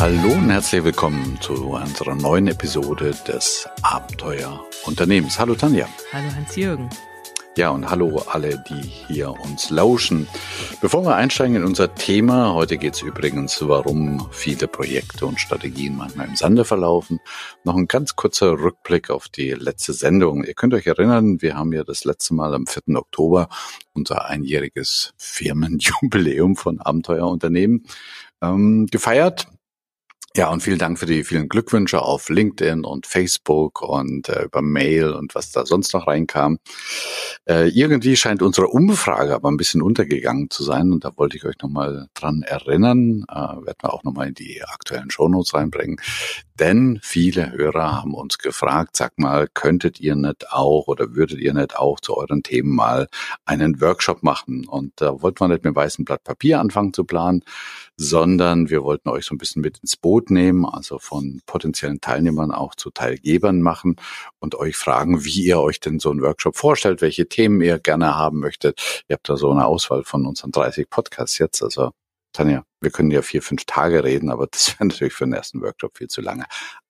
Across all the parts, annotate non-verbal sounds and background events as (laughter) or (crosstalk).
Hallo und herzlich willkommen zu unserer neuen Episode des Abenteuer Unternehmens. Hallo Tanja. Hallo Hans-Jürgen. Ja, und hallo alle, die hier uns lauschen. Bevor wir einsteigen in unser Thema, heute geht es übrigens, warum viele Projekte und Strategien manchmal im Sande verlaufen. Noch ein ganz kurzer Rückblick auf die letzte Sendung. Ihr könnt euch erinnern, wir haben ja das letzte Mal am 4. Oktober unser einjähriges Firmenjubiläum von Abenteuerunternehmen ähm, gefeiert. Ja, und vielen Dank für die vielen Glückwünsche auf LinkedIn und Facebook und äh, über Mail und was da sonst noch reinkam. Äh, irgendwie scheint unsere Umfrage aber ein bisschen untergegangen zu sein und da wollte ich euch nochmal dran erinnern. Äh, werden wir auch nochmal in die aktuellen Shownotes reinbringen. Denn viele Hörer haben uns gefragt, sag mal, könntet ihr nicht auch oder würdet ihr nicht auch zu euren Themen mal einen Workshop machen? Und da wollten wir nicht mit weißem Blatt Papier anfangen zu planen, sondern wir wollten euch so ein bisschen mit ins Boot nehmen, also von potenziellen Teilnehmern auch zu Teilgebern machen und euch fragen, wie ihr euch denn so einen Workshop vorstellt, welche Themen ihr gerne haben möchtet. Ihr habt da so eine Auswahl von unseren 30 Podcasts jetzt, also Tanja, wir können ja vier, fünf Tage reden, aber das wäre (laughs) natürlich für den ersten Workshop viel zu lange.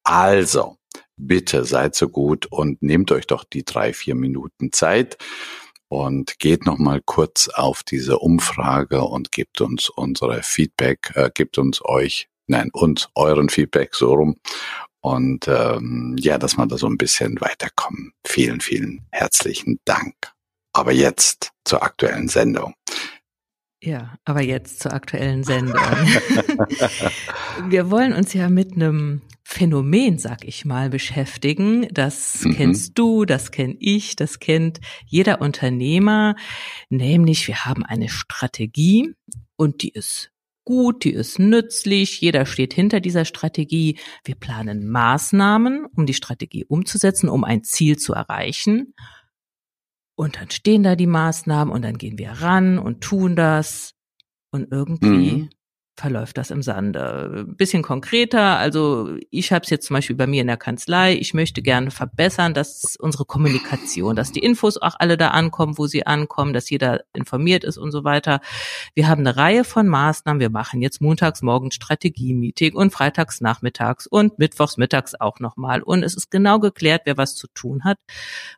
Also, bitte seid so gut und nehmt euch doch die drei, vier Minuten Zeit und geht noch mal kurz auf diese Umfrage und gebt uns unsere Feedback, äh, gebt uns euch, nein, uns euren Feedback so rum und ähm, ja, dass wir da so ein bisschen weiterkommen. Vielen, vielen herzlichen Dank. Aber jetzt zur aktuellen Sendung. Ja, aber jetzt zur aktuellen Sendung. (laughs) Wir wollen uns ja mit einem Phänomen, sag ich mal, beschäftigen. Das mhm. kennst du, das kenn ich, das kennt jeder Unternehmer. Nämlich, wir haben eine Strategie und die ist gut, die ist nützlich, jeder steht hinter dieser Strategie. Wir planen Maßnahmen, um die Strategie umzusetzen, um ein Ziel zu erreichen. Und dann stehen da die Maßnahmen und dann gehen wir ran und tun das. Und irgendwie mhm. verläuft das im Sande. Ein bisschen konkreter, also ich habe es jetzt zum Beispiel bei mir in der Kanzlei, ich möchte gerne verbessern, dass unsere Kommunikation, dass die Infos auch alle da ankommen, wo sie ankommen, dass jeder informiert ist und so weiter. Wir haben eine Reihe von Maßnahmen. Wir machen jetzt montags morgens Strategie-Meeting und freitags nachmittags und mittwochs mittags auch nochmal. Und es ist genau geklärt, wer was zu tun hat.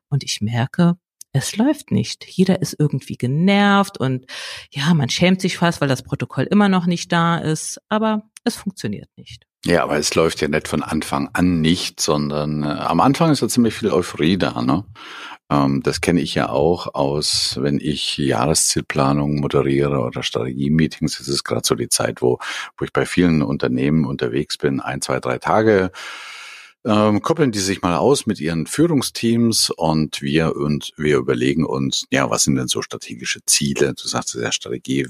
Und ich merke, es läuft nicht. Jeder ist irgendwie genervt und ja, man schämt sich fast, weil das Protokoll immer noch nicht da ist, aber es funktioniert nicht. Ja, aber es läuft ja nicht von Anfang an nicht, sondern äh, am Anfang ist ja ziemlich viel Euphorie da. Ne? Ähm, das kenne ich ja auch aus, wenn ich Jahreszielplanung moderiere oder Strategie-Meetings. Das ist gerade so die Zeit, wo, wo ich bei vielen Unternehmen unterwegs bin, ein, zwei, drei Tage ähm, koppeln die sich mal aus mit ihren Führungsteams und wir und wir überlegen uns, ja, was sind denn so strategische Ziele? Du sagst ja Strategie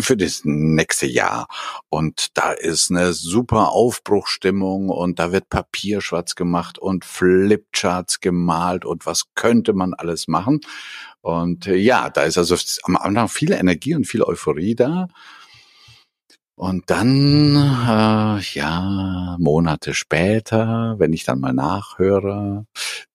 für das nächste Jahr. Und da ist eine super Aufbruchstimmung und da wird Papier schwarz gemacht und Flipcharts gemalt und was könnte man alles machen? Und äh, ja, da ist also am Anfang viel Energie und viel Euphorie da. Und dann, äh, ja, Monate später, wenn ich dann mal nachhöre,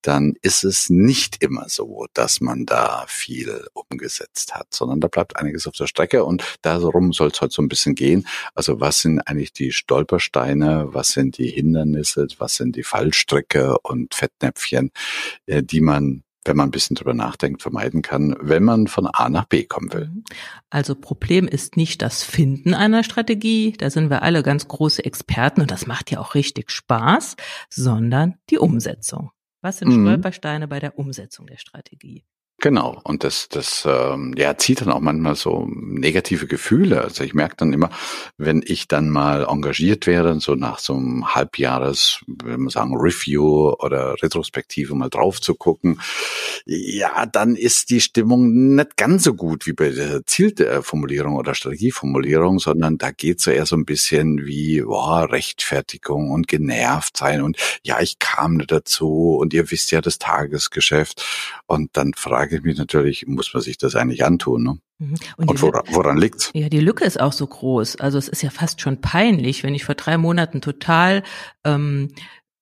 dann ist es nicht immer so, dass man da viel umgesetzt hat, sondern da bleibt einiges auf der Strecke und darum soll es heute so ein bisschen gehen. Also was sind eigentlich die Stolpersteine, was sind die Hindernisse, was sind die Fallstricke und Fettnäpfchen, äh, die man wenn man ein bisschen drüber nachdenkt, vermeiden kann, wenn man von A nach B kommen will. Also Problem ist nicht das Finden einer Strategie, da sind wir alle ganz große Experten und das macht ja auch richtig Spaß, sondern die Umsetzung. Was sind mhm. Stolpersteine bei der Umsetzung der Strategie? Genau, und das, das ähm, ja, zieht dann auch manchmal so negative Gefühle. Also ich merke dann immer, wenn ich dann mal engagiert werde, so nach so einem Halbjahres, wenn man sagen, Review oder Retrospektive mal drauf zu gucken, ja, dann ist die Stimmung nicht ganz so gut wie bei der Zielformulierung oder Strategieformulierung, sondern da geht so eher so ein bisschen wie boah, Rechtfertigung und genervt sein und ja, ich kam nicht dazu und ihr wisst ja das Tagesgeschäft und dann frage frage ich mich natürlich, muss man sich das eigentlich antun? Ne? Mhm. Und, Und woran, woran liegt's? Ja, die Lücke ist auch so groß. Also es ist ja fast schon peinlich, wenn ich vor drei Monaten total ähm,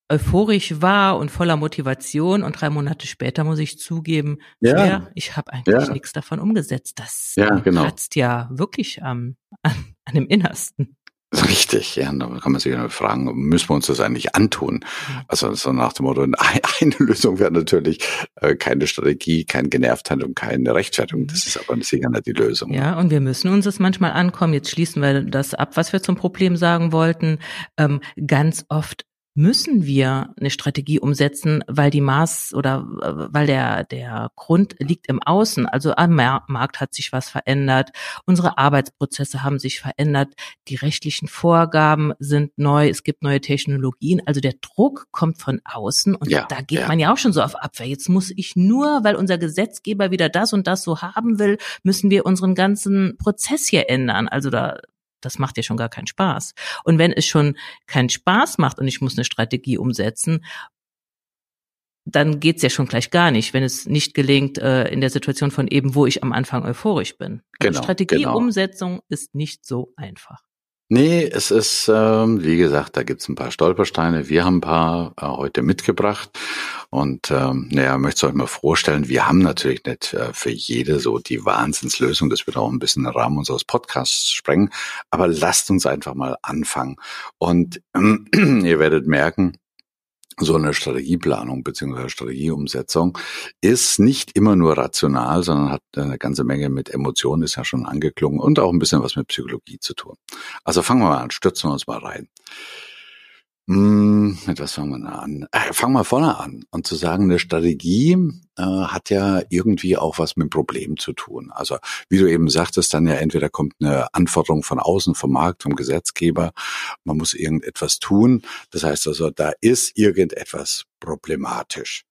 euphorisch war und voller Motivation und drei Monate später muss ich zugeben, ja, ja ich habe eigentlich ja. nichts davon umgesetzt. Das ja, genau. kratzt ja wirklich ähm, an, an dem Innersten. Richtig, ja, da kann man sich fragen, müssen wir uns das eigentlich antun? Mhm. Also so nach dem Motto, eine Lösung wäre natürlich äh, keine Strategie, kein Genervtheit und keine Rechtfertigung. Das ist aber sicher nicht die Lösung. Ja, und wir müssen uns das manchmal ankommen. Jetzt schließen wir das ab, was wir zum Problem sagen wollten. Ähm, ganz oft müssen wir eine Strategie umsetzen, weil die Maß oder äh, weil der der Grund liegt im Außen. Also am Markt hat sich was verändert, unsere Arbeitsprozesse haben sich verändert, die rechtlichen Vorgaben sind neu, es gibt neue Technologien. Also der Druck kommt von außen und ja, da geht ja. man ja auch schon so auf Abwehr. Jetzt muss ich nur, weil unser Gesetzgeber wieder das und das so haben will, müssen wir unseren ganzen Prozess hier ändern. Also da das macht ja schon gar keinen Spaß. Und wenn es schon keinen Spaß macht und ich muss eine Strategie umsetzen, dann geht's ja schon gleich gar nicht, wenn es nicht gelingt äh, in der Situation von eben, wo ich am Anfang euphorisch bin. Also genau, Strategieumsetzung genau. ist nicht so einfach. Nee, es ist, ähm, wie gesagt, da gibt's ein paar Stolpersteine. Wir haben ein paar äh, heute mitgebracht. Und ähm, naja, möchte euch mal vorstellen, wir haben natürlich nicht äh, für jede so die Wahnsinnslösung. Das wird auch ein bisschen den Rahmen unseres Podcasts sprengen. Aber lasst uns einfach mal anfangen. Und ähm, (clears throat) ihr werdet merken, so eine Strategieplanung beziehungsweise Strategieumsetzung ist nicht immer nur rational, sondern hat eine ganze Menge mit Emotionen, ist ja schon angeklungen, und auch ein bisschen was mit Psychologie zu tun. Also fangen wir mal an, stürzen wir uns mal rein. Hm, mit was fangen wir an? Äh, fangen wir vorne an. Und zu sagen, eine Strategie äh, hat ja irgendwie auch was mit dem Problem zu tun. Also wie du eben sagtest, dann ja entweder kommt eine Anforderung von außen, vom Markt, vom Gesetzgeber, man muss irgendetwas tun. Das heißt also, da ist irgendetwas problematisch.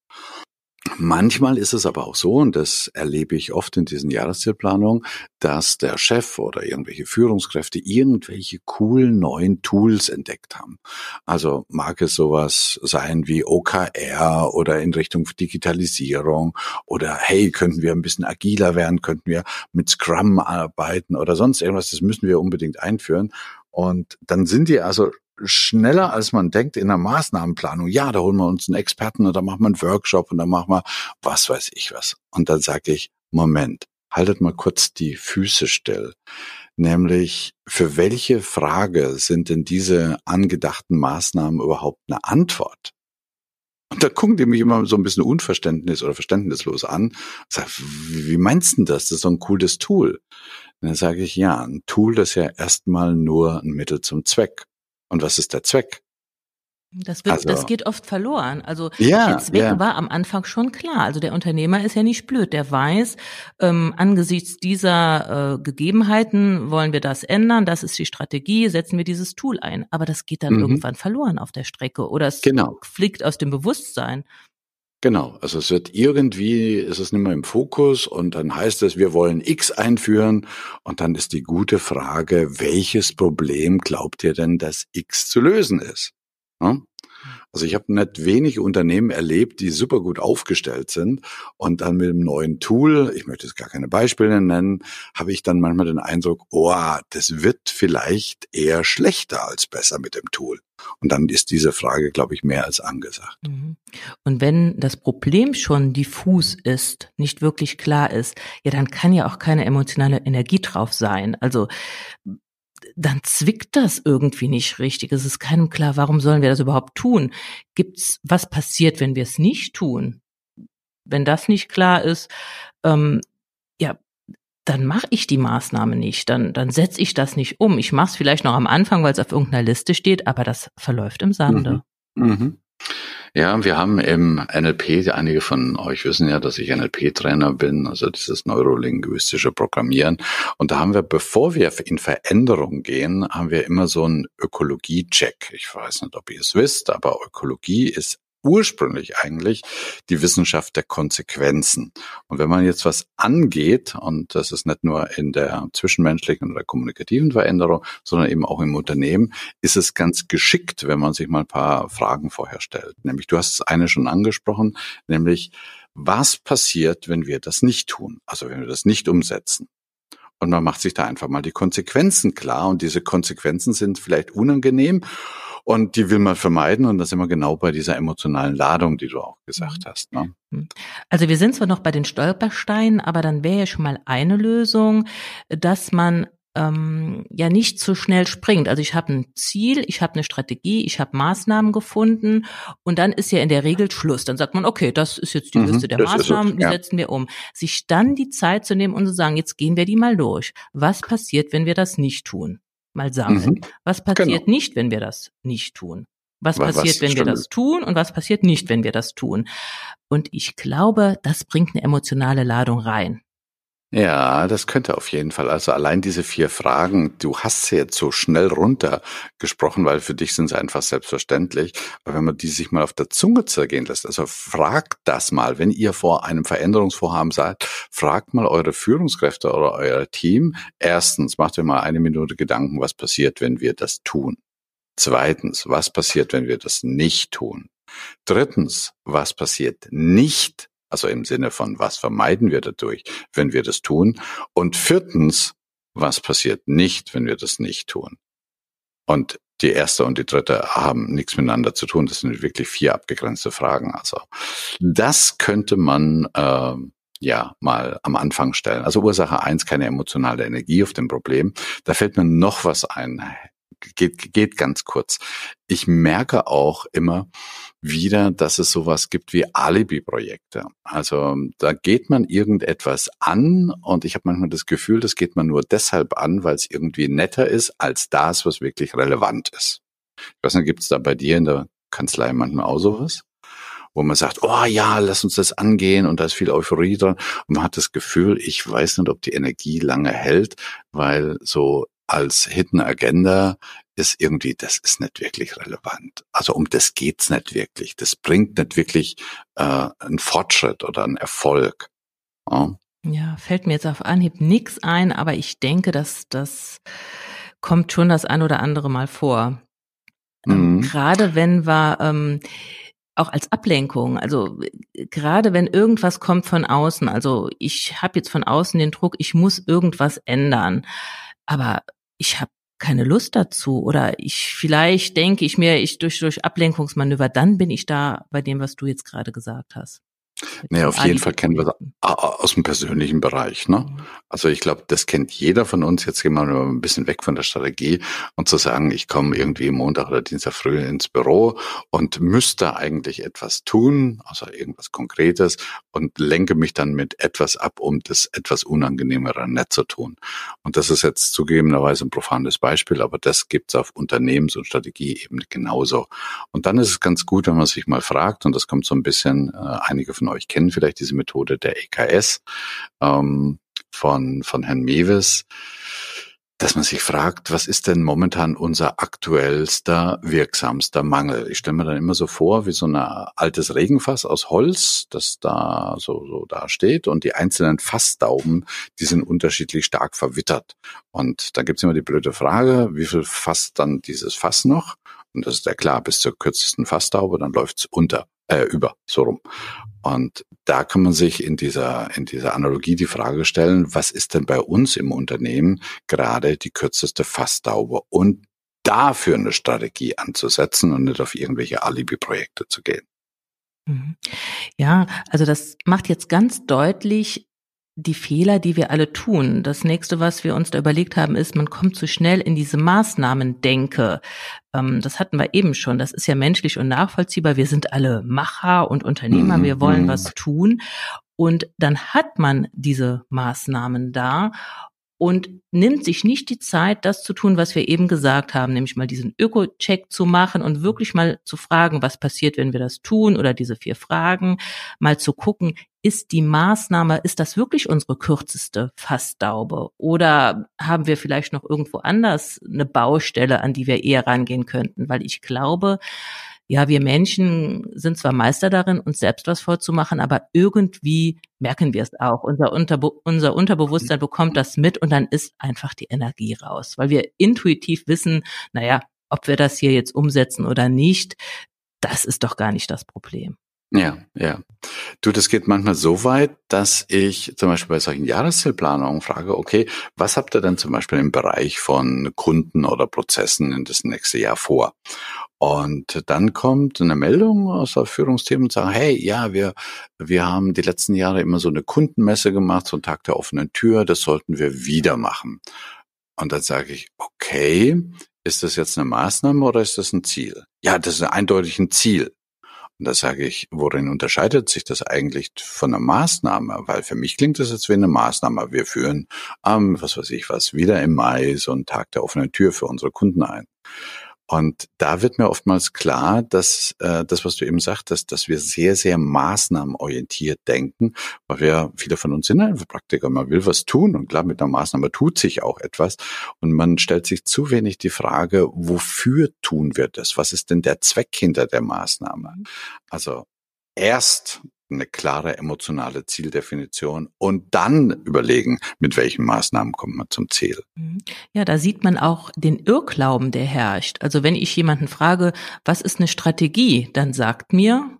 Manchmal ist es aber auch so, und das erlebe ich oft in diesen Jahreszielplanungen, dass der Chef oder irgendwelche Führungskräfte irgendwelche coolen neuen Tools entdeckt haben. Also mag es sowas sein wie OKR oder in Richtung Digitalisierung oder hey, könnten wir ein bisschen agiler werden, könnten wir mit Scrum arbeiten oder sonst irgendwas, das müssen wir unbedingt einführen. Und dann sind die also schneller, als man denkt in der Maßnahmenplanung. Ja, da holen wir uns einen Experten und dann machen wir einen Workshop und dann machen wir was weiß ich was. Und dann sage ich, Moment, haltet mal kurz die Füße still. Nämlich, für welche Frage sind denn diese angedachten Maßnahmen überhaupt eine Antwort? Und da gucken die mich immer so ein bisschen unverständnis oder verständnislos an. Sag, wie meinst du das? Das ist so ein cooles Tool. Und dann sage ich, ja, ein Tool, das ist ja erstmal nur ein Mittel zum Zweck. Und was ist der Zweck? Das, wird, also, das geht oft verloren. Also ja, der Zweck ja. war am Anfang schon klar. Also der Unternehmer ist ja nicht blöd. Der weiß, ähm, angesichts dieser äh, Gegebenheiten wollen wir das ändern. Das ist die Strategie. Setzen wir dieses Tool ein. Aber das geht dann mhm. irgendwann verloren auf der Strecke oder es genau. fliegt aus dem Bewusstsein. Genau, also es wird irgendwie, ist es nicht mehr im Fokus und dann heißt es, wir wollen X einführen und dann ist die gute Frage, welches Problem glaubt ihr denn, dass X zu lösen ist? Also ich habe nicht wenig Unternehmen erlebt, die super gut aufgestellt sind und dann mit einem neuen Tool, ich möchte jetzt gar keine Beispiele nennen, habe ich dann manchmal den Eindruck, oh, das wird vielleicht eher schlechter als besser mit dem Tool. Und dann ist diese Frage, glaube ich, mehr als angesagt. Mhm. Und wenn das Problem schon diffus ist, nicht wirklich klar ist, ja, dann kann ja auch keine emotionale Energie drauf sein. Also dann zwickt das irgendwie nicht richtig. Es ist keinem klar, warum sollen wir das überhaupt tun? Gibt's, was passiert, wenn wir es nicht tun? Wenn das nicht klar ist, ähm, ja, dann mache ich die Maßnahme nicht, dann, dann setze ich das nicht um. Ich mache es vielleicht noch am Anfang, weil es auf irgendeiner Liste steht, aber das verläuft im Sande. Mhm. Mhm. Ja, wir haben im NLP, einige von euch wissen ja, dass ich NLP-Trainer bin, also dieses neurolinguistische Programmieren. Und da haben wir, bevor wir in Veränderung gehen, haben wir immer so einen Ökologie-Check. Ich weiß nicht, ob ihr es wisst, aber Ökologie ist ursprünglich eigentlich die Wissenschaft der Konsequenzen. Und wenn man jetzt was angeht, und das ist nicht nur in der zwischenmenschlichen oder kommunikativen Veränderung, sondern eben auch im Unternehmen, ist es ganz geschickt, wenn man sich mal ein paar Fragen vorher stellt. Nämlich, du hast eine schon angesprochen, nämlich, was passiert, wenn wir das nicht tun? Also wenn wir das nicht umsetzen? Und man macht sich da einfach mal die Konsequenzen klar. Und diese Konsequenzen sind vielleicht unangenehm und die will man vermeiden und das sind wir genau bei dieser emotionalen Ladung, die du auch gesagt mhm. hast. Ne? Mhm. Also wir sind zwar noch bei den Stolpersteinen, aber dann wäre ja schon mal eine Lösung, dass man ähm, ja nicht so schnell springt. Also ich habe ein Ziel, ich habe eine Strategie, ich habe Maßnahmen gefunden und dann ist ja in der Regel Schluss. Dann sagt man, okay, das ist jetzt die mhm, Liste der Maßnahmen, die ja. setzen wir um. Sich dann die Zeit zu nehmen und zu sagen, jetzt gehen wir die mal durch. Was passiert, wenn wir das nicht tun? Mal sammeln. Mhm, was passiert genau. nicht, wenn wir das nicht tun? Was passiert, was, wenn wir das tun und was passiert nicht, wenn wir das tun? Und ich glaube, das bringt eine emotionale Ladung rein. Ja, das könnte auf jeden Fall. Also allein diese vier Fragen, du hast sie jetzt so schnell runtergesprochen, weil für dich sind sie einfach selbstverständlich. Aber wenn man die sich mal auf der Zunge zergehen lässt, also fragt das mal, wenn ihr vor einem Veränderungsvorhaben seid, fragt mal eure Führungskräfte oder euer Team. Erstens, macht euch mal eine Minute Gedanken, was passiert, wenn wir das tun. Zweitens, was passiert, wenn wir das nicht tun? Drittens, was passiert nicht, also im Sinne von, was vermeiden wir dadurch, wenn wir das tun? Und viertens, was passiert nicht, wenn wir das nicht tun? Und die erste und die dritte haben nichts miteinander zu tun. Das sind wirklich vier abgegrenzte Fragen. Also das könnte man äh, ja mal am Anfang stellen. Also Ursache eins keine emotionale Energie auf dem Problem. Da fällt mir noch was ein. Geht, geht ganz kurz. Ich merke auch immer, wieder, dass es sowas gibt wie Alibi-Projekte. Also da geht man irgendetwas an und ich habe manchmal das Gefühl, das geht man nur deshalb an, weil es irgendwie netter ist als das, was wirklich relevant ist. Ich weiß nicht, gibt es da bei dir in der Kanzlei manchmal auch sowas? wo man sagt, oh ja, lass uns das angehen und da ist viel Euphorie dran. Und man hat das Gefühl, ich weiß nicht, ob die Energie lange hält, weil so als Hidden Agenda ist irgendwie, das ist nicht wirklich relevant. Also um das geht's nicht wirklich. Das bringt nicht wirklich äh, einen Fortschritt oder einen Erfolg. Ja. ja, fällt mir jetzt auf Anhieb nichts ein, aber ich denke, dass das kommt schon das ein oder andere Mal vor. Ähm, mhm. Gerade wenn wir ähm, auch als Ablenkung, also gerade wenn irgendwas kommt von außen, also ich habe jetzt von außen den Druck, ich muss irgendwas ändern, aber ich habe keine Lust dazu oder ich vielleicht denke ich mir, ich durch durch Ablenkungsmanöver, dann bin ich da bei dem, was du jetzt gerade gesagt hast. Nee, auf jeden Fall kennen wir das aus dem persönlichen Bereich. Ne? Also ich glaube, das kennt jeder von uns. Jetzt gehen wir mal ein bisschen weg von der Strategie und zu sagen, ich komme irgendwie Montag oder Dienstag früh ins Büro und müsste eigentlich etwas tun, also irgendwas Konkretes und lenke mich dann mit etwas ab, um das etwas Unangenehmere nicht zu tun. Und das ist jetzt zugegebenerweise ein profanes Beispiel, aber das gibt's auf Unternehmens- und Strategieebene genauso. Und dann ist es ganz gut, wenn man sich mal fragt, und das kommt so ein bisschen, äh, einige von euch kennen vielleicht diese Methode der EKS ähm, von, von Herrn Mewes, dass man sich fragt, was ist denn momentan unser aktuellster, wirksamster Mangel? Ich stelle mir dann immer so vor, wie so ein altes Regenfass aus Holz, das da so, so da steht und die einzelnen Fassdauben, die sind unterschiedlich stark verwittert. Und da gibt's immer die blöde Frage, wie viel fasst dann dieses Fass noch? Und das ist ja klar, bis zur kürzesten Fassdaube, dann läuft's unter, äh, über, so rum. Und da kann man sich in dieser, in dieser Analogie die Frage stellen, was ist denn bei uns im Unternehmen gerade die kürzeste Fassdaube und dafür eine Strategie anzusetzen und nicht auf irgendwelche Alibi-Projekte zu gehen. Mhm. Ja, also das macht jetzt ganz deutlich, die Fehler, die wir alle tun. Das nächste, was wir uns da überlegt haben, ist, man kommt zu schnell in diese Maßnahmen-Denke. Ähm, das hatten wir eben schon. Das ist ja menschlich und nachvollziehbar. Wir sind alle Macher und Unternehmer. Mhm. Wir wollen mhm. was tun. Und dann hat man diese Maßnahmen da und nimmt sich nicht die Zeit, das zu tun, was wir eben gesagt haben, nämlich mal diesen Öko-Check zu machen und wirklich mal zu fragen, was passiert, wenn wir das tun oder diese vier Fragen, mal zu gucken, ist die Maßnahme, ist das wirklich unsere kürzeste Fassdaube oder haben wir vielleicht noch irgendwo anders eine Baustelle, an die wir eher rangehen könnten, weil ich glaube, ja, wir Menschen sind zwar Meister darin, uns selbst was vorzumachen, aber irgendwie merken wir es auch. Unser, Unterbe unser Unterbewusstsein bekommt das mit und dann ist einfach die Energie raus, weil wir intuitiv wissen, naja, ob wir das hier jetzt umsetzen oder nicht, das ist doch gar nicht das Problem. Ja, ja. Du, das geht manchmal so weit, dass ich zum Beispiel bei solchen Jahreszielplanungen frage, okay, was habt ihr denn zum Beispiel im Bereich von Kunden oder Prozessen in das nächste Jahr vor? Und dann kommt eine Meldung aus der Führungsteam und sagt, hey, ja, wir, wir haben die letzten Jahre immer so eine Kundenmesse gemacht, so einen Tag der offenen Tür, das sollten wir wieder machen. Und dann sage ich, okay, ist das jetzt eine Maßnahme oder ist das ein Ziel? Ja, das ist eindeutig ein Ziel. Und da sage ich, worin unterscheidet sich das eigentlich von einer Maßnahme? Weil für mich klingt das jetzt wie eine Maßnahme. Wir führen am, was weiß ich was, wieder im Mai so einen Tag der offenen Tür für unsere Kunden ein. Und da wird mir oftmals klar, dass äh, das, was du eben sagtest, dass wir sehr, sehr maßnahmenorientiert denken, weil wir, viele von uns sind einfach Praktiker, man will was tun und klar, mit einer Maßnahme tut sich auch etwas und man stellt sich zu wenig die Frage, wofür tun wir das? Was ist denn der Zweck hinter der Maßnahme? Also erst eine klare emotionale Zieldefinition und dann überlegen, mit welchen Maßnahmen kommt man zum Ziel. Mhm. Ja, da sieht man auch den Irrglauben, der herrscht. Also wenn ich jemanden frage, was ist eine Strategie, dann sagt mir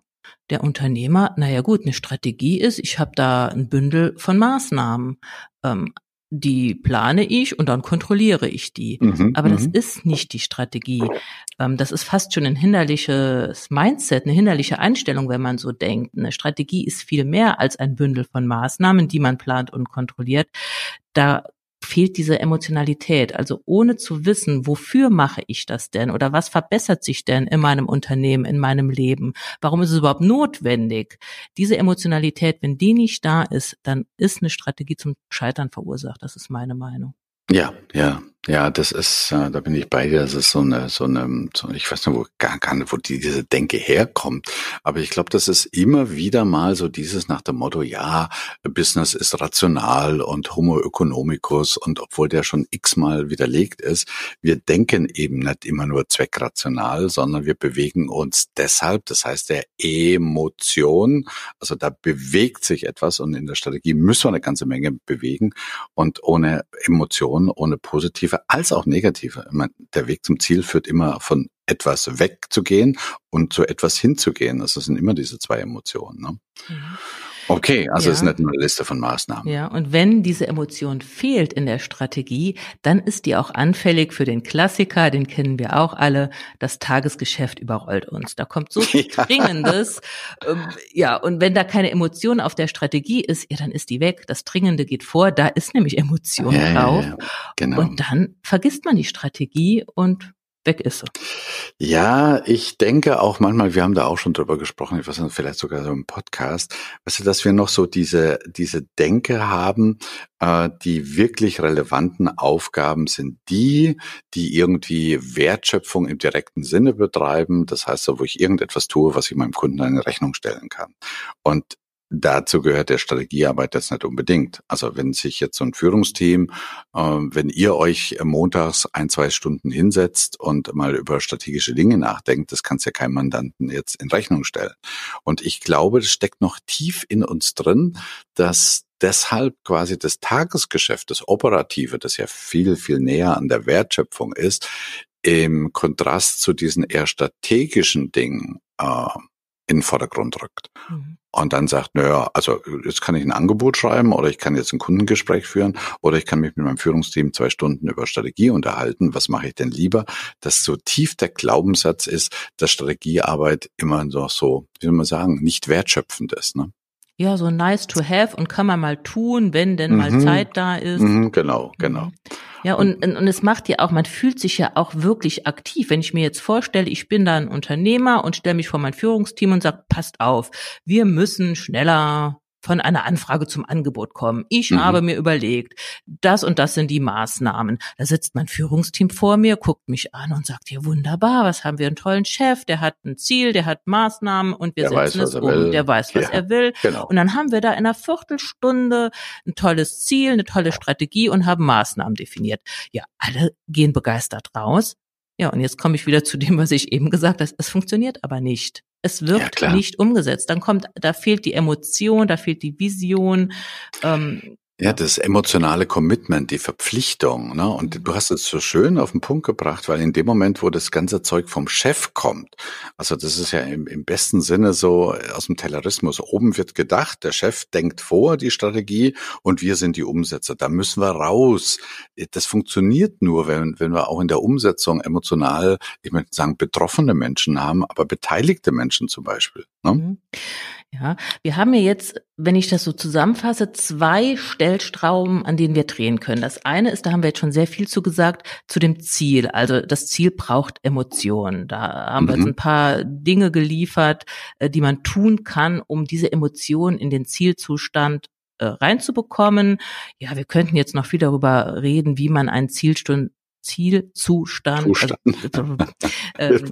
der Unternehmer, naja gut, eine Strategie ist, ich habe da ein Bündel von Maßnahmen. Ähm, die plane ich und dann kontrolliere ich die. Mhm, Aber das mhm. ist nicht die Strategie. Ähm, das ist fast schon ein hinderliches Mindset, eine hinderliche Einstellung, wenn man so denkt. Eine Strategie ist viel mehr als ein Bündel von Maßnahmen, die man plant und kontrolliert. Da fehlt diese Emotionalität. Also ohne zu wissen, wofür mache ich das denn oder was verbessert sich denn in meinem Unternehmen, in meinem Leben? Warum ist es überhaupt notwendig? Diese Emotionalität, wenn die nicht da ist, dann ist eine Strategie zum Scheitern verursacht. Das ist meine Meinung. Ja, ja, ja, das ist, äh, da bin ich bei dir. Das ist so eine, so eine, so, ich weiß nicht, wo gar, gar nicht, wo die, diese Denke herkommt. Aber ich glaube, das ist immer wieder mal so dieses nach dem Motto, ja, Business ist rational und Homo economicus und obwohl der schon x-mal widerlegt ist, wir denken eben nicht immer nur zweckrational, sondern wir bewegen uns deshalb, das heißt der Emotion, also da bewegt sich etwas und in der Strategie müssen wir eine ganze Menge bewegen und ohne Emotion, ohne positive positive als auch negative. Meine, der Weg zum Ziel führt immer von etwas wegzugehen und zu etwas hinzugehen. Das sind immer diese zwei Emotionen. Ne? Mhm. Okay, also ja. es ist nicht nur eine Liste von Maßnahmen. Ja, und wenn diese Emotion fehlt in der Strategie, dann ist die auch anfällig für den Klassiker, den kennen wir auch alle, das Tagesgeschäft überrollt uns. Da kommt so (laughs) viel ja. Dringendes. Ähm, ja, und wenn da keine Emotion auf der Strategie ist, ja, dann ist die weg. Das Dringende geht vor, da ist nämlich Emotion ja, drauf. Genau. Und dann vergisst man die Strategie und weg ist sie. Ja, ich denke auch manchmal, wir haben da auch schon drüber gesprochen, ich weiß nicht, vielleicht sogar so im Podcast, weißt du, dass wir noch so diese, diese Denke haben, äh, die wirklich relevanten Aufgaben sind die, die irgendwie Wertschöpfung im direkten Sinne betreiben. Das heißt, so, wo ich irgendetwas tue, was ich meinem Kunden eine Rechnung stellen kann. Und Dazu gehört der Strategiearbeit jetzt nicht unbedingt. Also wenn sich jetzt so ein Führungsteam, äh, wenn ihr euch montags ein, zwei Stunden hinsetzt und mal über strategische Dinge nachdenkt, das kannst ja keinem Mandanten jetzt in Rechnung stellen. Und ich glaube, das steckt noch tief in uns drin, dass deshalb quasi das Tagesgeschäft, das Operative, das ja viel, viel näher an der Wertschöpfung ist, im Kontrast zu diesen eher strategischen Dingen äh, in den Vordergrund rückt. Mhm. Und dann sagt, naja, also jetzt kann ich ein Angebot schreiben oder ich kann jetzt ein Kundengespräch führen oder ich kann mich mit meinem Führungsteam zwei Stunden über Strategie unterhalten. Was mache ich denn lieber? Dass so tief der Glaubenssatz ist, dass Strategiearbeit immer noch so, wie soll man sagen, nicht wertschöpfend ist. Ne? Ja, so nice to have und kann man mal tun, wenn denn mal mhm. Zeit da ist. Mhm, genau, genau. Mhm. Ja, und, und, und es macht ja auch, man fühlt sich ja auch wirklich aktiv. Wenn ich mir jetzt vorstelle, ich bin da ein Unternehmer und stelle mich vor mein Führungsteam und sage, passt auf, wir müssen schneller von einer Anfrage zum Angebot kommen. Ich mhm. habe mir überlegt, das und das sind die Maßnahmen. Da sitzt mein Führungsteam vor mir, guckt mich an und sagt, ja wunderbar, was haben wir einen tollen Chef, der hat ein Ziel, der hat Maßnahmen und wir der setzen weiß, es um, will. der weiß, was ja, er will. Genau. Und dann haben wir da in einer Viertelstunde ein tolles Ziel, eine tolle Strategie und haben Maßnahmen definiert. Ja, alle gehen begeistert raus. Ja, und jetzt komme ich wieder zu dem, was ich eben gesagt habe. Es funktioniert aber nicht. Es wird ja, nicht umgesetzt. Dann kommt, da fehlt die Emotion, da fehlt die Vision. Ähm, ja, das emotionale Commitment, die Verpflichtung. Ne? Und mhm. du hast es so schön auf den Punkt gebracht, weil in dem Moment, wo das ganze Zeug vom Chef kommt, also das ist ja im, im besten Sinne so aus dem Tellerismus, oben wird gedacht, der Chef denkt vor die Strategie und wir sind die Umsetzer. Da müssen wir raus. Das funktioniert nur, wenn, wenn wir auch in der Umsetzung emotional, ich möchte sagen, betroffene Menschen haben, aber beteiligte Menschen zum Beispiel. Ne? Mhm. Ja, wir haben ja jetzt wenn ich das so zusammenfasse, zwei Stellstrauben, an denen wir drehen können. Das eine ist, da haben wir jetzt schon sehr viel zu gesagt, zu dem Ziel. Also das Ziel braucht Emotionen. Da haben mhm. wir jetzt mhm. ein paar Dinge geliefert, äh, die man tun kann, um diese Emotionen in den Zielzustand äh, reinzubekommen. Ja, wir könnten jetzt noch viel darüber reden, wie man einen Zielstund Zielzustand also, (laughs) ähm,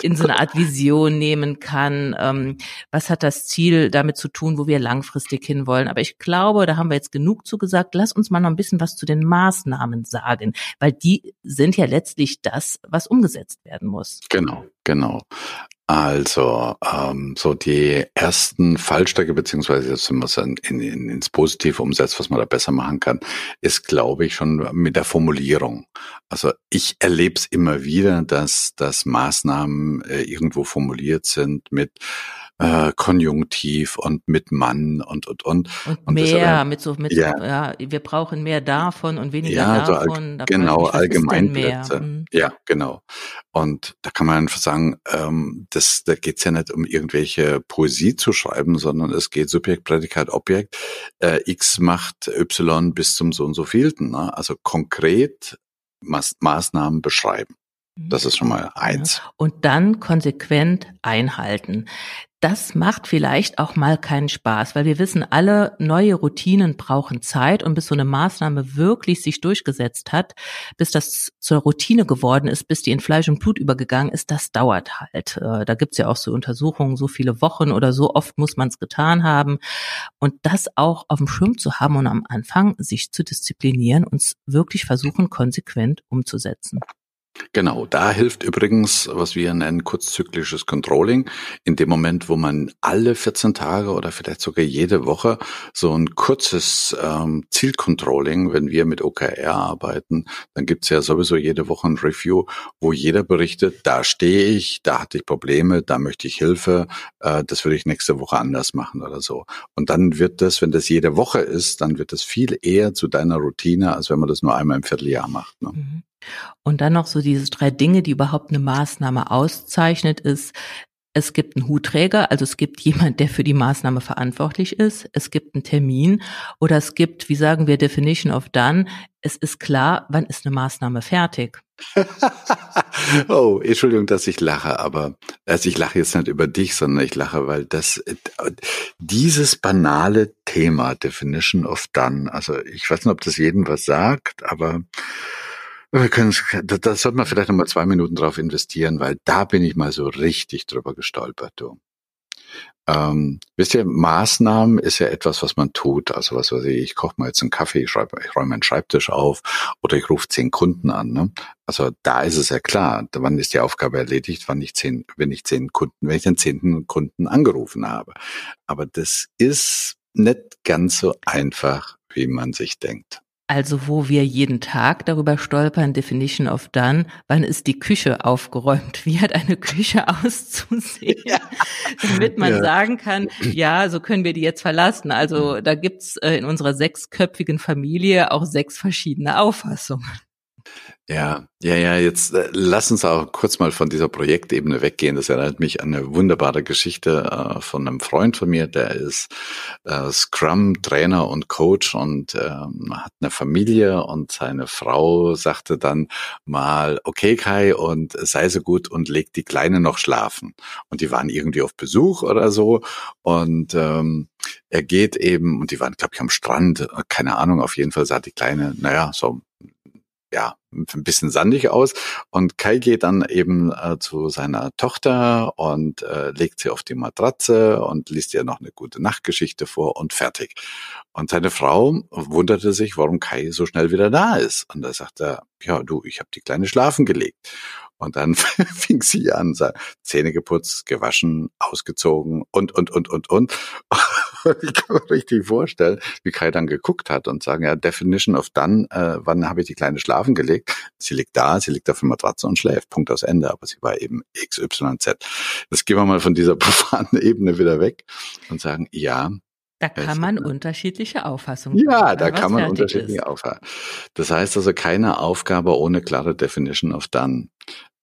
in so eine Art Vision nehmen kann. Ähm, was hat das Ziel damit zu tun, wo wir langfristig hinwollen? Aber ich glaube, da haben wir jetzt genug zu gesagt. Lass uns mal noch ein bisschen was zu den Maßnahmen sagen, weil die sind ja letztlich das, was umgesetzt werden muss. Genau, genau. Also ähm, so die ersten Fallstrecke, beziehungsweise jetzt, wenn man es in, in, ins Positive umsetzt, was man da besser machen kann, ist, glaube ich, schon mit der Formulierung. Also ich erlebe es immer wieder, dass, dass Maßnahmen äh, irgendwo formuliert sind mit äh, Konjunktiv und mit Mann und und und. Und, und mehr, mit so mit ja. ja, wir brauchen mehr davon und weniger ja, davon. So genau, Allgemeinplätze. Mhm. Ja, genau. Und da kann man einfach sagen, ähm, das, da geht's ja nicht um irgendwelche Poesie zu schreiben, sondern es geht Subjekt, Prädikat, Objekt. Äh, X macht Y bis zum so und so vielten. Ne? Also konkret Maß Maßnahmen beschreiben. Das ist schon mal eins. Und dann konsequent einhalten das macht vielleicht auch mal keinen Spaß, weil wir wissen, alle neue Routinen brauchen Zeit und bis so eine Maßnahme wirklich sich durchgesetzt hat, bis das zur Routine geworden ist, bis die in Fleisch und Blut übergegangen ist, das dauert halt. Äh, da gibt's ja auch so Untersuchungen, so viele Wochen oder so oft muss man es getan haben. Und das auch auf dem Schirm zu haben und am Anfang sich zu disziplinieren und wirklich versuchen, konsequent umzusetzen. Genau, da hilft übrigens, was wir nennen, kurzzyklisches Controlling. In dem Moment, wo man alle 14 Tage oder vielleicht sogar jede Woche so ein kurzes ähm, Zielcontrolling, wenn wir mit OKR arbeiten, dann gibt's ja sowieso jede Woche ein Review, wo jeder berichtet, da stehe ich, da hatte ich Probleme, da möchte ich Hilfe, äh, das würde ich nächste Woche anders machen oder so. Und dann wird das, wenn das jede Woche ist, dann wird das viel eher zu deiner Routine, als wenn man das nur einmal im Vierteljahr macht. Ne? Mhm. Und dann noch so diese drei Dinge, die überhaupt eine Maßnahme auszeichnet, ist, es gibt einen Hutträger, also es gibt jemand, der für die Maßnahme verantwortlich ist. Es gibt einen Termin oder es gibt, wie sagen wir, Definition of Done. Es ist klar, wann ist eine Maßnahme fertig. (laughs) oh, Entschuldigung, dass ich lache, aber also ich lache jetzt nicht über dich, sondern ich lache, weil das dieses banale Thema Definition of Done, also ich weiß nicht, ob das jedem was sagt, aber wir können, da, da sollte man vielleicht nochmal zwei Minuten drauf investieren, weil da bin ich mal so richtig drüber gestolpert, du. Ähm, wisst ihr, Maßnahmen ist ja etwas, was man tut. Also was weiß ich, ich koche mal jetzt einen Kaffee, ich, schreibe, ich räume meinen Schreibtisch auf oder ich rufe zehn Kunden an. Ne? Also da ist es ja klar, wann ist die Aufgabe erledigt, wann ich zehn, wenn ich zehn Kunden, wenn ich den zehnten Kunden angerufen habe. Aber das ist nicht ganz so einfach, wie man sich denkt. Also wo wir jeden Tag darüber stolpern, Definition of Done, wann ist die Küche aufgeräumt? (laughs) Wie hat eine Küche auszusehen? Ja. (laughs) Damit man ja. sagen kann, ja, so können wir die jetzt verlassen. Also da gibt's äh, in unserer sechsköpfigen Familie auch sechs verschiedene Auffassungen. Ja, ja, ja, jetzt äh, lass uns auch kurz mal von dieser Projektebene weggehen. Das erinnert mich an eine wunderbare Geschichte äh, von einem Freund von mir, der ist äh, Scrum-Trainer und Coach und ähm, hat eine Familie und seine Frau sagte dann mal, okay Kai, und sei so gut und leg die Kleine noch schlafen. Und die waren irgendwie auf Besuch oder so und ähm, er geht eben, und die waren, glaube ich, am Strand, keine Ahnung, auf jeden Fall sah die Kleine, naja, so ja, ein bisschen sandig aus. Und Kai geht dann eben äh, zu seiner Tochter und äh, legt sie auf die Matratze und liest ihr noch eine gute Nachtgeschichte vor und fertig. Und seine Frau wunderte sich, warum Kai so schnell wieder da ist. Und da sagt er, ja, du, ich habe die Kleine schlafen gelegt. Und dann (laughs) fing sie an, Zähne geputzt, gewaschen, ausgezogen und, und, und, und, (laughs) und. ich kann mir richtig vorstellen, wie Kai dann geguckt hat und sagen, ja, Definition of Done, äh, wann habe ich die Kleine schlafen gelegt? Sie liegt da, sie liegt auf der Matratze und schläft, Punkt aus Ende, aber sie war eben XYZ. Jetzt gehen wir mal von dieser (laughs) profanen Ebene wieder weg und sagen, ja, da kann man unterschiedliche Auffassungen Ja, da kann man unterschiedliche Auffassungen. Das heißt also keine Aufgabe ohne klare Definition of Done.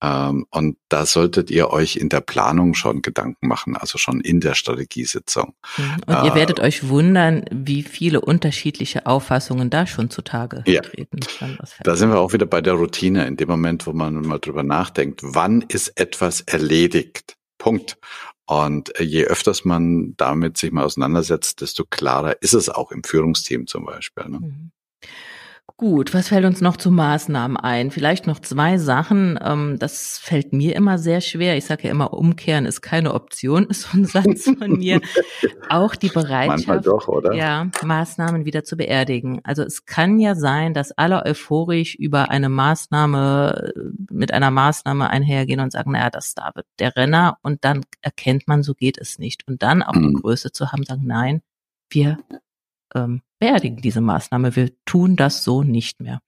Ähm, und da solltet ihr euch in der Planung schon Gedanken machen, also schon in der Strategiesitzung. Mhm. Und ihr äh, werdet euch wundern, wie viele unterschiedliche Auffassungen da schon zutage ja. treten. Da sind wir auch wieder bei der Routine, in dem Moment, wo man mal drüber nachdenkt, wann ist etwas erledigt? Punkt. Und äh, je öfters man damit sich mal auseinandersetzt, desto klarer ist es auch im Führungsteam zum Beispiel. Ne? Mhm. Gut, was fällt uns noch zu Maßnahmen ein? Vielleicht noch zwei Sachen. Ähm, das fällt mir immer sehr schwer. Ich sage ja immer, umkehren ist keine Option, (laughs) ist so ein Satz von mir. Auch die (laughs) Bereitschaft, doch, ja, Maßnahmen wieder zu beerdigen. Also es kann ja sein, dass alle euphorisch über eine Maßnahme, mit einer Maßnahme einhergehen und sagen, naja, das da wird der Renner und dann erkennt man, so geht es nicht. Und dann auch die mhm. Größe zu haben, sagen, nein, wir ähm, beerdigen diese Maßnahme. Wir tun das so nicht mehr.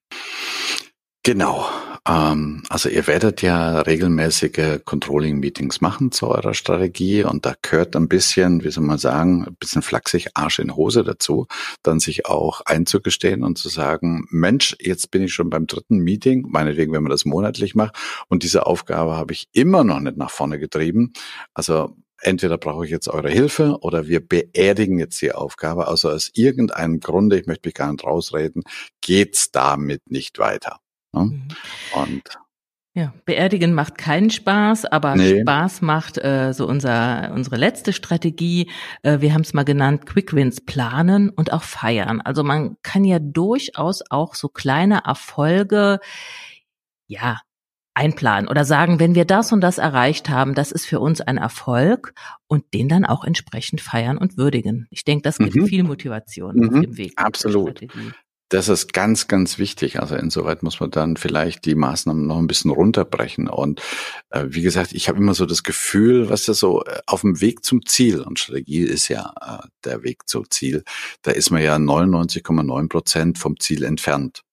Genau. Ähm, also ihr werdet ja regelmäßige Controlling-Meetings machen zu eurer Strategie und da gehört ein bisschen, wie soll man sagen, ein bisschen flachsig Arsch in Hose dazu, dann sich auch einzugestehen und zu sagen, Mensch, jetzt bin ich schon beim dritten Meeting, meinetwegen, wenn man das monatlich macht und diese Aufgabe habe ich immer noch nicht nach vorne getrieben. Also entweder brauche ich jetzt eure Hilfe oder wir beerdigen jetzt die Aufgabe. Also aus irgendeinem Grunde, ich möchte mich gar nicht rausreden, geht's damit nicht weiter. Ne? Mhm. Und ja, beerdigen macht keinen Spaß, aber nee. Spaß macht äh, so unser unsere letzte Strategie. Äh, wir haben es mal genannt, Quick Wins planen und auch feiern. Also man kann ja durchaus auch so kleine Erfolge ja einplanen oder sagen, wenn wir das und das erreicht haben, das ist für uns ein Erfolg und den dann auch entsprechend feiern und würdigen. Ich denke, das gibt mhm. viel Motivation mhm. auf dem Weg. Absolut. Das ist ganz, ganz wichtig. Also insoweit muss man dann vielleicht die Maßnahmen noch ein bisschen runterbrechen. Und äh, wie gesagt, ich habe immer so das Gefühl, was das so äh, auf dem Weg zum Ziel, und Strategie ist ja äh, der Weg zum Ziel, da ist man ja 99,9 Prozent vom Ziel entfernt.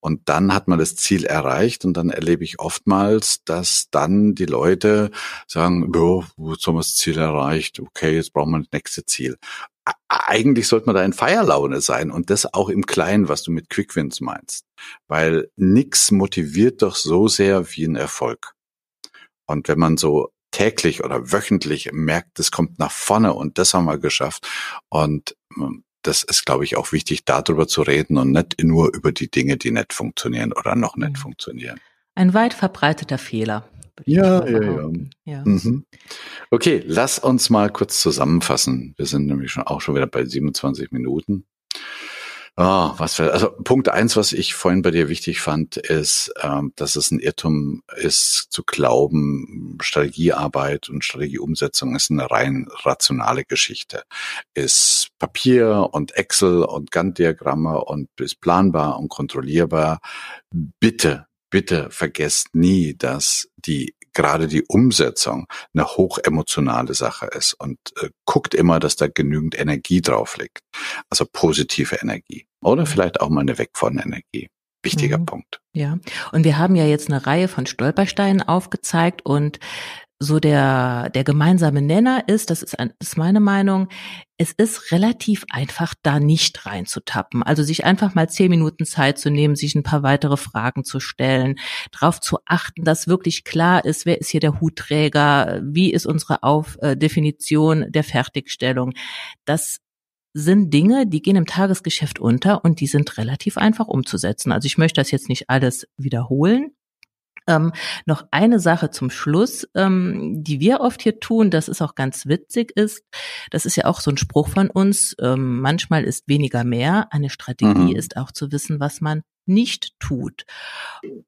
Und dann hat man das Ziel erreicht und dann erlebe ich oftmals, dass dann die Leute sagen, jo, jetzt haben wir das Ziel erreicht, okay, jetzt brauchen wir das nächste Ziel. Eigentlich sollte man da in Feierlaune sein und das auch im Kleinen, was du mit Quickwins meinst. Weil nix motiviert doch so sehr wie ein Erfolg. Und wenn man so täglich oder wöchentlich merkt, es kommt nach vorne und das haben wir geschafft. Und ähm, das ist, glaube ich, auch wichtig, darüber zu reden und nicht nur über die Dinge, die nicht funktionieren oder noch nicht mhm. funktionieren. Ein weit verbreiteter Fehler. Ja, ja, ja. ja. Mhm. Okay, lass uns mal kurz zusammenfassen. Wir sind nämlich schon auch schon wieder bei 27 Minuten. Ah, was für, also Punkt eins, was ich vorhin bei dir wichtig fand, ist, ähm, dass es ein Irrtum ist, zu glauben, Strategiearbeit und Strategieumsetzung ist eine rein rationale Geschichte. Ist Papier und Excel und Gantt-Diagramme und ist planbar und kontrollierbar. Bitte, bitte vergesst nie, dass die gerade die Umsetzung eine hochemotionale Sache ist und äh, guckt immer, dass da genügend Energie drauf liegt. Also positive Energie. Oder vielleicht auch mal eine Weg von Energie. Wichtiger mhm. Punkt. Ja. Und wir haben ja jetzt eine Reihe von Stolpersteinen aufgezeigt und so der, der gemeinsame Nenner ist, das ist, ein, ist meine Meinung, es ist relativ einfach, da nicht reinzutappen. Also sich einfach mal zehn Minuten Zeit zu nehmen, sich ein paar weitere Fragen zu stellen, darauf zu achten, dass wirklich klar ist, wer ist hier der Hutträger, wie ist unsere Auf, äh, Definition der Fertigstellung. Das sind Dinge, die gehen im Tagesgeschäft unter und die sind relativ einfach umzusetzen. Also ich möchte das jetzt nicht alles wiederholen. Ähm, noch eine Sache zum Schluss, ähm, die wir oft hier tun, das ist auch ganz witzig ist, das ist ja auch so ein Spruch von uns, ähm, manchmal ist weniger mehr. Eine Strategie mhm. ist auch zu wissen, was man nicht tut.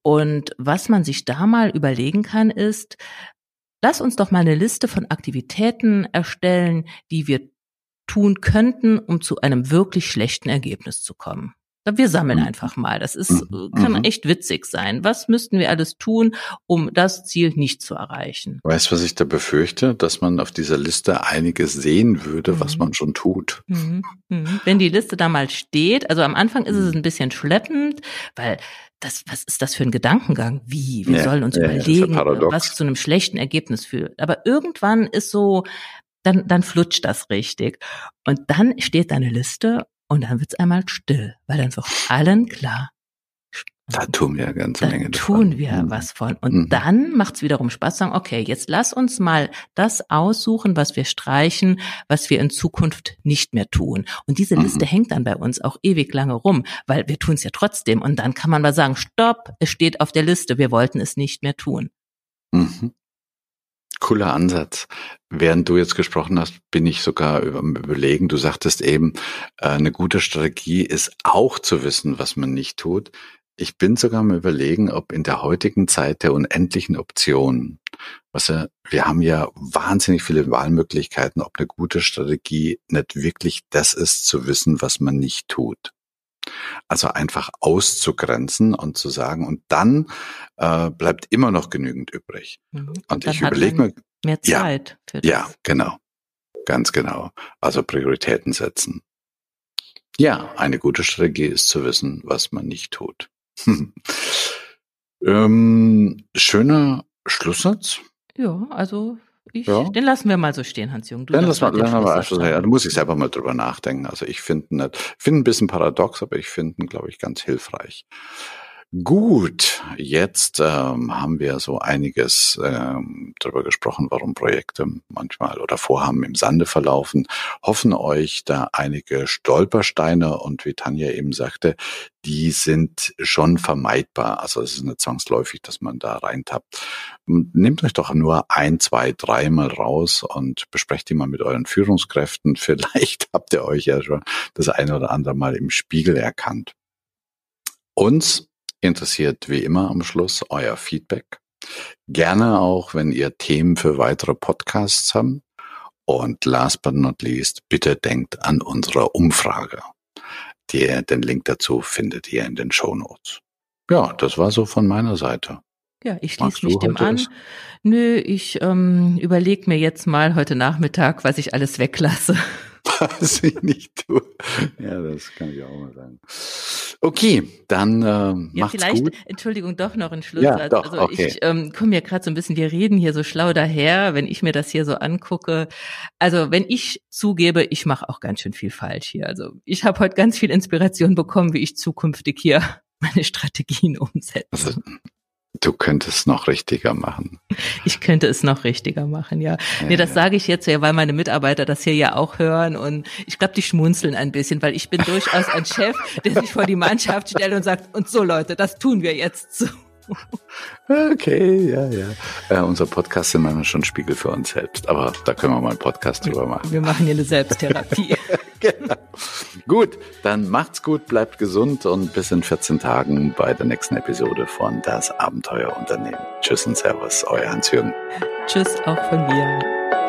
Und was man sich da mal überlegen kann, ist, lass uns doch mal eine Liste von Aktivitäten erstellen, die wir tun könnten, um zu einem wirklich schlechten Ergebnis zu kommen. Wir sammeln mhm. einfach mal. Das ist, mhm. kann mhm. echt witzig sein. Was müssten wir alles tun, um das Ziel nicht zu erreichen? Weißt du, was ich da befürchte? Dass man auf dieser Liste einiges sehen würde, mhm. was man schon tut. Mhm. Mhm. Wenn die Liste da mal steht, also am Anfang ist es ein bisschen schleppend, weil das, was ist das für ein Gedankengang? Wie? Wir ja, sollen uns ja, überlegen, was zu einem schlechten Ergebnis führt. Aber irgendwann ist so, dann, dann flutscht das richtig. Und dann steht da eine Liste und dann wird's einmal still, weil dann wird allen klar, Da tun wir eine ganze da Menge. tun davon. wir mhm. was von. Und mhm. dann macht es wiederum Spaß, sagen, okay, jetzt lass uns mal das aussuchen, was wir streichen, was wir in Zukunft nicht mehr tun. Und diese Liste mhm. hängt dann bei uns auch ewig lange rum, weil wir tun es ja trotzdem. Und dann kann man mal sagen, stopp, es steht auf der Liste, wir wollten es nicht mehr tun. Mhm. Cooler Ansatz. Während du jetzt gesprochen hast, bin ich sogar Überlegen. Du sagtest eben, äh, eine gute Strategie ist auch zu wissen, was man nicht tut. Ich bin sogar am überlegen, ob in der heutigen Zeit der unendlichen Optionen, was ja, wir haben ja wahnsinnig viele Wahlmöglichkeiten, ob eine gute Strategie nicht wirklich das ist, zu wissen, was man nicht tut. Also einfach auszugrenzen und zu sagen, und dann äh, bleibt immer noch genügend übrig. Mhm. Und, und ich überlege mir. Mehr Zeit. Ja, ja, genau. Ganz genau. Also Prioritäten setzen. Ja, eine gute Strategie ist zu wissen, was man nicht tut. (laughs) ähm, schöner Schlusssatz. Ja, also ich, ja. den lassen wir mal so stehen, Hans-Jürgen. Den lassen wir, lassen wir einfach, ja, da muss ich selber mal drüber nachdenken. Also ich finde nicht, finde ein bisschen paradox, aber ich finde glaube ich, ganz hilfreich. Gut, jetzt ähm, haben wir so einiges ähm, darüber gesprochen, warum Projekte manchmal oder Vorhaben im Sande verlaufen. Hoffen euch da einige Stolpersteine und wie Tanja eben sagte, die sind schon vermeidbar. Also es ist nicht zwangsläufig, dass man da reintappt. Nehmt euch doch nur ein, zwei, dreimal raus und besprecht die mal mit euren Führungskräften. (laughs) Vielleicht habt ihr euch ja schon das eine oder andere Mal im Spiegel erkannt. Uns interessiert wie immer am Schluss euer Feedback. Gerne auch, wenn ihr Themen für weitere Podcasts habt. Und last but not least, bitte denkt an unsere Umfrage. Die, den Link dazu findet ihr in den Show Notes. Ja, das war so von meiner Seite. Ja, ich schließe mich dem an. Nö, ich ähm, überlege mir jetzt mal heute Nachmittag, was ich alles weglasse. (laughs) Was ich nicht tue. Ja, das kann ich auch mal sagen. Okay, dann äh, ja, macht's vielleicht, gut. Entschuldigung, doch noch ein Schlusssatz. Ja, doch, also okay. ich ähm, komme ja gerade so ein bisschen, wir reden hier so schlau daher, wenn ich mir das hier so angucke. Also wenn ich zugebe, ich mache auch ganz schön viel falsch hier. Also ich habe heute ganz viel Inspiration bekommen, wie ich zukünftig hier (laughs) meine Strategien umsetze. Also, Du könntest noch richtiger machen. (laughs) Ich könnte es noch richtiger machen, ja. ja nee, das ja. sage ich jetzt ja, weil meine Mitarbeiter das hier ja auch hören und ich glaube, die schmunzeln ein bisschen, weil ich bin durchaus ein Chef, der sich vor die Mannschaft stellt und sagt, und so Leute, das tun wir jetzt so. (laughs) Okay, ja, ja. Äh, unser Podcast sind manchmal schon Spiegel für uns selbst, aber da können wir mal einen Podcast drüber machen. Wir machen hier eine Selbsttherapie. (laughs) genau. Gut, dann macht's gut, bleibt gesund und bis in 14 Tagen bei der nächsten Episode von Das Abenteuerunternehmen. Tschüss und Servus, euer Hans-Jürgen. Tschüss auch von mir.